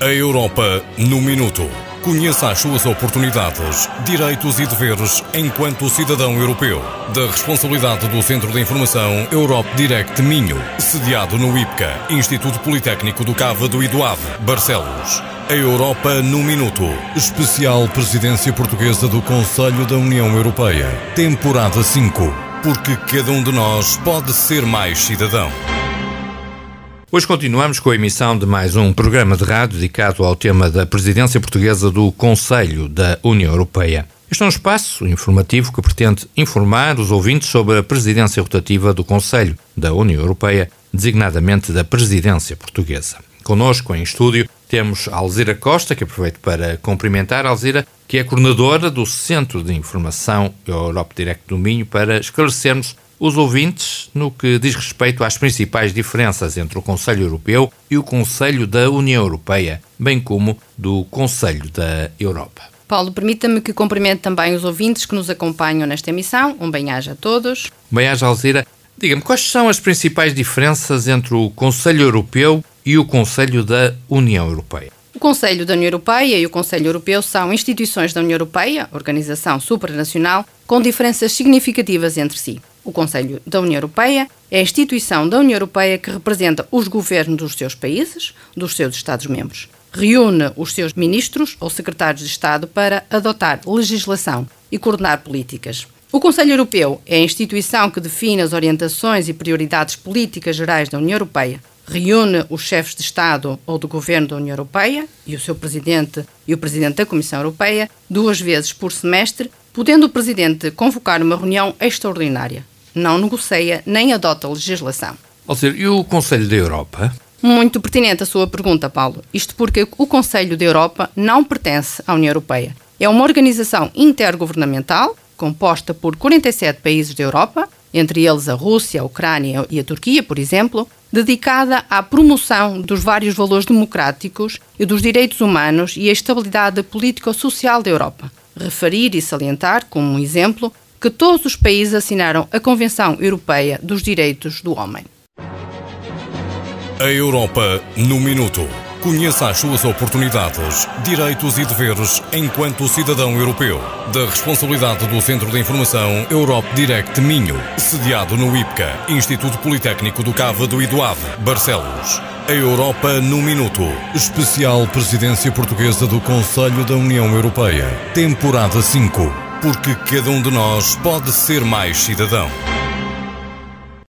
A Europa no Minuto. Conheça as suas oportunidades, direitos e deveres enquanto cidadão europeu. Da responsabilidade do Centro de Informação Europe Direct Minho, sediado no IPCA, Instituto Politécnico do Cávado e do Ave, Barcelos. A Europa no Minuto. Especial Presidência Portuguesa do Conselho da União Europeia. Temporada 5. Porque cada um de nós pode ser mais cidadão. Hoje continuamos com a emissão de mais um programa de rádio dedicado ao tema da presidência portuguesa do Conselho da União Europeia. Este é um espaço informativo que pretende informar os ouvintes sobre a presidência rotativa do Conselho da União Europeia, designadamente da presidência portuguesa. Conosco em estúdio temos Alzira Costa, que aproveito para cumprimentar. Alzira, que é coordenadora do Centro de Informação Europe Direct do Minho, para esclarecermos os ouvintes no que diz respeito às principais diferenças entre o Conselho Europeu e o Conselho da União Europeia, bem como do Conselho da Europa. Paulo, permita-me que cumprimente também os ouvintes que nos acompanham nesta emissão. Um bem-aja a todos. Bem-aja, Alzira. Diga-me, quais são as principais diferenças entre o Conselho Europeu e o Conselho da União Europeia? O Conselho da União Europeia e o Conselho Europeu são instituições da União Europeia, organização supranacional, com diferenças significativas entre si. O Conselho da União Europeia é a instituição da União Europeia que representa os governos dos seus países, dos seus Estados-membros. Reúne os seus ministros ou secretários de Estado para adotar legislação e coordenar políticas. O Conselho Europeu é a instituição que define as orientações e prioridades políticas gerais da União Europeia. Reúne os chefes de Estado ou do Governo da União Europeia e o seu Presidente e o Presidente da Comissão Europeia duas vezes por semestre, podendo o Presidente convocar uma reunião extraordinária não negocia nem adota legislação. Ou seja, e o Conselho da Europa? Muito pertinente a sua pergunta, Paulo. Isto porque o Conselho da Europa não pertence à União Europeia. É uma organização intergovernamental composta por 47 países da Europa, entre eles a Rússia, a Ucrânia e a Turquia, por exemplo, dedicada à promoção dos vários valores democráticos e dos direitos humanos e a estabilidade político-social da Europa. Referir e salientar, como um exemplo, que todos os países assinaram a Convenção Europeia dos Direitos do Homem. A Europa no Minuto. Conheça as suas oportunidades, direitos e deveres enquanto cidadão europeu. Da responsabilidade do Centro de Informação Europe Direct Minho, sediado no IPCA, Instituto Politécnico do Cávado e do Ave, Barcelos. A Europa no Minuto. Especial Presidência Portuguesa do Conselho da União Europeia. Temporada 5 porque cada um de nós pode ser mais cidadão.